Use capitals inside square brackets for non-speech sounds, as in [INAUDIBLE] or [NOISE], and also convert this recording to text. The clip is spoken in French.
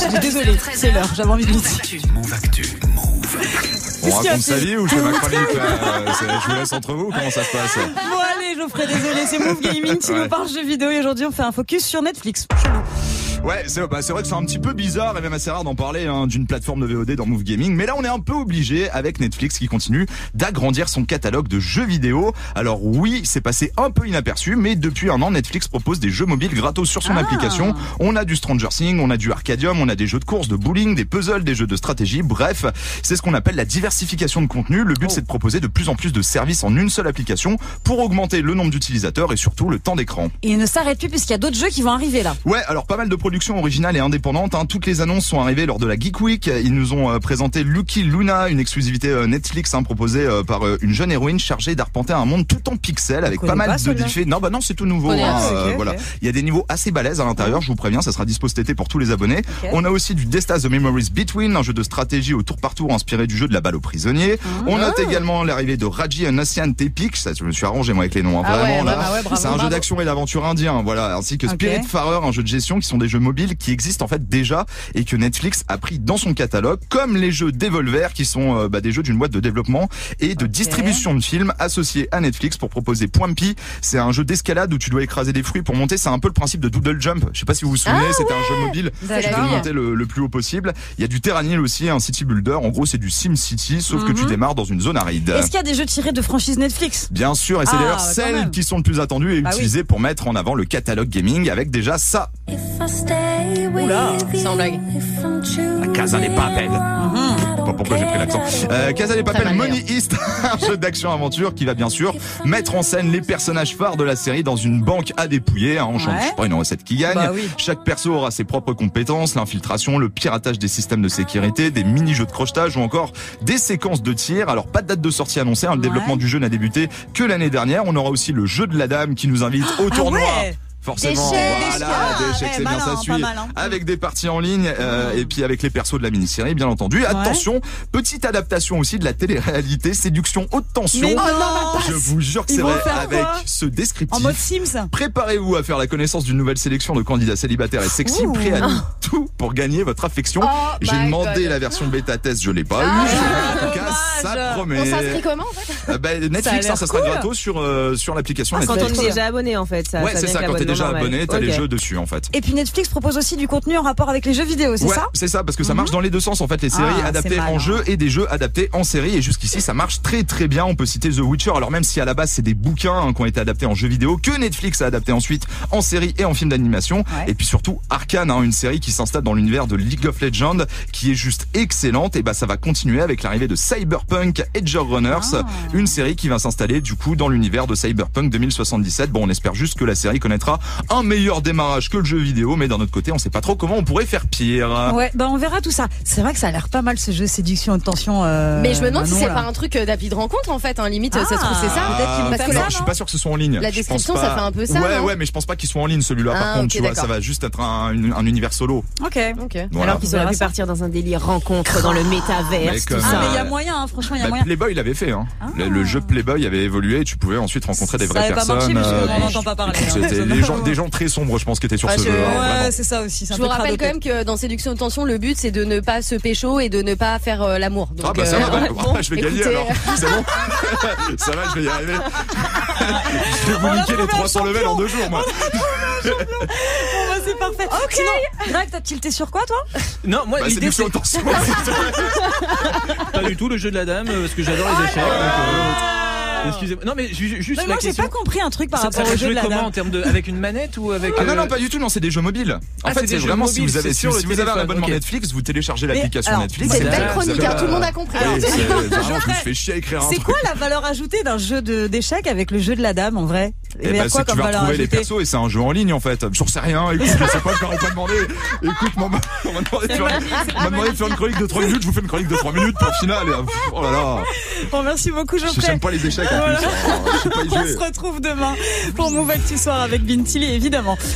Je suis désolée, c'est l'heure, j'avais envie de le dire. Move Actu, Move. On raconte sa vie ou je fais ma chronique là C'est- Je vous laisse entre vous, comment ça se passe Bon allez, Geoffrey, désolé, c'est Move Gaming qui nous parle jeux vidéo et aujourd'hui on fait un focus sur Netflix. Ouais, c'est bah, vrai que c'est un petit peu bizarre et même assez rare d'en parler hein, d'une plateforme de VOD dans Move Gaming, mais là on est un peu obligé avec Netflix qui continue d'agrandir son catalogue de jeux vidéo. Alors oui, c'est passé un peu inaperçu, mais depuis un an Netflix propose des jeux mobiles gratos sur son Ah. application. On a du Stranger Things, on a du Arcadium, on a des jeux de course, de bowling, des puzzles, des jeux de stratégie. Bref, c'est ce qu'on appelle la diversification de contenu. Le but c'est de proposer de plus en plus de services en une seule application pour augmenter le nombre d'utilisateurs et surtout le temps d'écran. Et il ne s'arrête plus puisqu'il y a d'autres jeux qui vont arriver là. Ouais, alors pas mal de originales et indépendantes. Hein. Toutes les annonces sont arrivées lors de la Geek Week. Ils nous ont euh, présenté Lucky Luna, une exclusivité euh, Netflix hein, proposée euh, par une jeune héroïne chargée d'arpenter un monde tout en pixels avec pas mal pas, de diffés. Non, bah non, c'est tout nouveau. Hein, ah, voilà, il y a des niveaux assez balèzes à l'intérieur. Je vous préviens, ça sera dispo cet été pour tous les abonnés. On a aussi du Destas The Memories Between, un jeu de stratégie au tour par tour inspiré du jeu de la balle aux prisonniers. Ah. On note également l'arrivée de Raji and Ocean Tepic. Ça, je me suis arrangé moi avec les noms. Ah vraiment là. bah ouais, c'est un jeu d'action et d'aventure indien, voilà, ainsi que. Spirit Farer, un jeu de gestion qui sont des jeux mobiles qui existent en fait déjà et que Netflix a pris dans son catalogue, comme les jeux Devolver qui sont euh, bah, des jeux d'une boîte de développement et de distribution de films associés à Netflix pour proposer Point Pi. C'est un jeu d'escalade où tu dois écraser des fruits pour monter. C'est un peu le principe de Doodle Jump. Je sais pas si vous vous souvenez, Ah c'était un jeu mobile. D'accord. Tu devais monter le, le plus haut possible. Il y a du Terranil aussi, un city builder. En gros, c'est du Sim City, sauf que tu Mhm. démarres dans une zone aride. Est-ce qu'il y a des jeux tirés de franchises Netflix? Bien sûr, et c'est Ah, d'ailleurs bah, celles même. qui sont le plus attendues et Bah oui. utilisées pour mettre en avant le catalogue gaming avec déjà ça. Oula. Sans blague. La Casa des Papel. Mhm. Pas pourquoi j'ai pris l'accent. Euh, Casa des Papel Money East, [LAUGHS] un jeu d'action-aventure qui va bien sûr mettre en scène les personnages phares de la série dans une banque à dépouiller. Hein, on change Ouais. pas une recette qui gagne. Bah oui. Chaque perso aura ses propres compétences, l'infiltration, le piratage des systèmes de sécurité, des mini-jeux de crochetage ou encore des séquences de tir. Alors pas de date de sortie annoncée, hein, le Ouais. développement du jeu n'a débuté que l'année dernière. On aura aussi le jeu de la dame qui nous invite au Ah tournoi. ouais Forcément, D'échecs. voilà, Ah, d'échecs, eh, c'est bien, ça suit. mal, hein. Avec des parties en ligne euh, et puis avec les persos de la mini-série, bien entendu. Attention, petite adaptation aussi de la télé-réalité, séduction haute tension. Mais non Je vous jure que c'est vrai, avec ce En descriptif. mode Sims Préparez-vous à faire la connaissance d'une nouvelle sélection de candidats célibataires et sexy, Ouh. prêts à tout pour gagner votre affection. Oh J'ai demandé God. la version bêta test, je l'ai pas Ah, eu. En tout cas, ça promet. On s'inscrit comment en fait? Euh, bah, Ça Netflix, l'air hein, ça sera cool. gratos sur euh, sur l'application Quand Netflix. on est déjà abonné en fait. Ça, Ouais, ça c'est ça. Quand t'es déjà normal. abonné, t'as les Ok. jeux dessus en fait. Et puis Netflix propose aussi du contenu en rapport avec les jeux vidéo, c'est ouais, ça? c'est ça, parce que ça marche dans les deux sens en fait, les séries Ah, adaptées en malin. jeu et des jeux adaptés en série. Et jusqu'ici, ça marche très très bien. On peut citer The Witcher. Alors même si à la base c'est des bouquins hein, qui ont été adaptés en jeux vidéo, que Netflix a adapté ensuite en série et en film d'animation. Ouais. Et puis surtout Arkane, hein, une série qui s'installe dans l'univers de League of Legends, qui est juste excellente. Et bah ça va continuer avec l'arrivée de Cyberpunk Edge Runners, Ah. une série qui va s'installer du coup dans l'univers de Cyberpunk 2077. Bon, on espère juste que la série connaîtra un meilleur démarrage que le jeu vidéo, mais d'un autre côté, on sait pas trop comment on pourrait faire pire. Ouais, bah on verra tout ça. C'est vrai que ça a l'air pas mal ce jeu séduction de tension. euh, Mais je me demande si c'est pas un truc euh, d'appli de rencontre en fait, hein, limite ça se trouve c'est ça. Peut-être qu'ils vont Parce que ça, je suis pas sûr que ce soit en ligne. La Je description, pas- ça fait un peu ça, Ouais, non ouais, mais je pense pas qu'ils soient en ligne celui-là. Par Ah, contre, ok, tu vois, ça va juste être un, univers solo. Ok. Ok. Voilà. Alors qu'ils auraient pu ça. partir dans un délire rencontre dans le métaverse, Mais tout comme- Ah, ça. mais il y a moyen, hein, franchement, il y a Bah, moyen. Playboy l'avait fait. Hein. Ah. Le, le jeu Playboy avait évolué. et Tu pouvais ensuite rencontrer des Ça vraies pas personnes. marché, parce qu'on euh, n'en entend pas parler, [LAUGHS] hein. Des gens, pas- des gens très sombres, je pense, qui étaient sur Ah, ce je- jeu. hein, Ouais, c'est ça aussi. Je vous rappelle quand même que dans Séduction de tension, le but c'est de ne pas se pécho et de ne pas faire euh, l'amour. Ah bah ça euh, va, bah, [LAUGHS] bon, je vais gagner alors. C'est bon [LAUGHS] Ça va, je vais y arriver. [LAUGHS] je vais vous niquer les trouvé un 300 levels en deux jours, moi. Bon, bah, c'est parfait. Sinon, Greg, t'as tilté sur quoi, toi? Non, moi Bah, l'idée séduction, c'est pas du tout le jeu de la dame euh, parce que j'adore les échecs. Euh, Excusez-moi. Non mais ju- juste Mais la moi, j'ai question. pas compris un truc par ça, ça rapport va au jeu jouer de la comment dame. en termes de avec une manette ou avec Ah non, euh, non, pas du tout, non, c'est des jeux mobiles. En Ah, fait, c'est c'est des jeux vraiment si mobiles, vous avez, c'est si, sur le si vous avez un téléphone, abonnement ok. Netflix, vous téléchargez l'application alors, Netflix. C'est une belle vous chronique, hein, tout le monde a compris. Alors, Oui, c'est- vraiment, Je je me fais chier à écrire un C'est truc. quoi la valeur ajoutée d'un jeu de- d'échecs avec le jeu de la dame en vrai? Eh ben, c'est que tu vas retrouver les persos et c'est un jeu en ligne en fait. J'en sais rien. Écoute, je sais pas, je leur ai pas demandé. Écoute, on m'a on m'a demandé, de faire une- on m'a demandé de faire une chronique de 3 minutes. Je vous fais une chronique de 3 minutes pour le final. Et, euh, oh là là. Bon, merci beaucoup, Geoffrey. J'aime pas les échecs en Voilà. plus. hein. Pas On se retrouve demain pour Move Actu Soir avec Bintili, évidemment.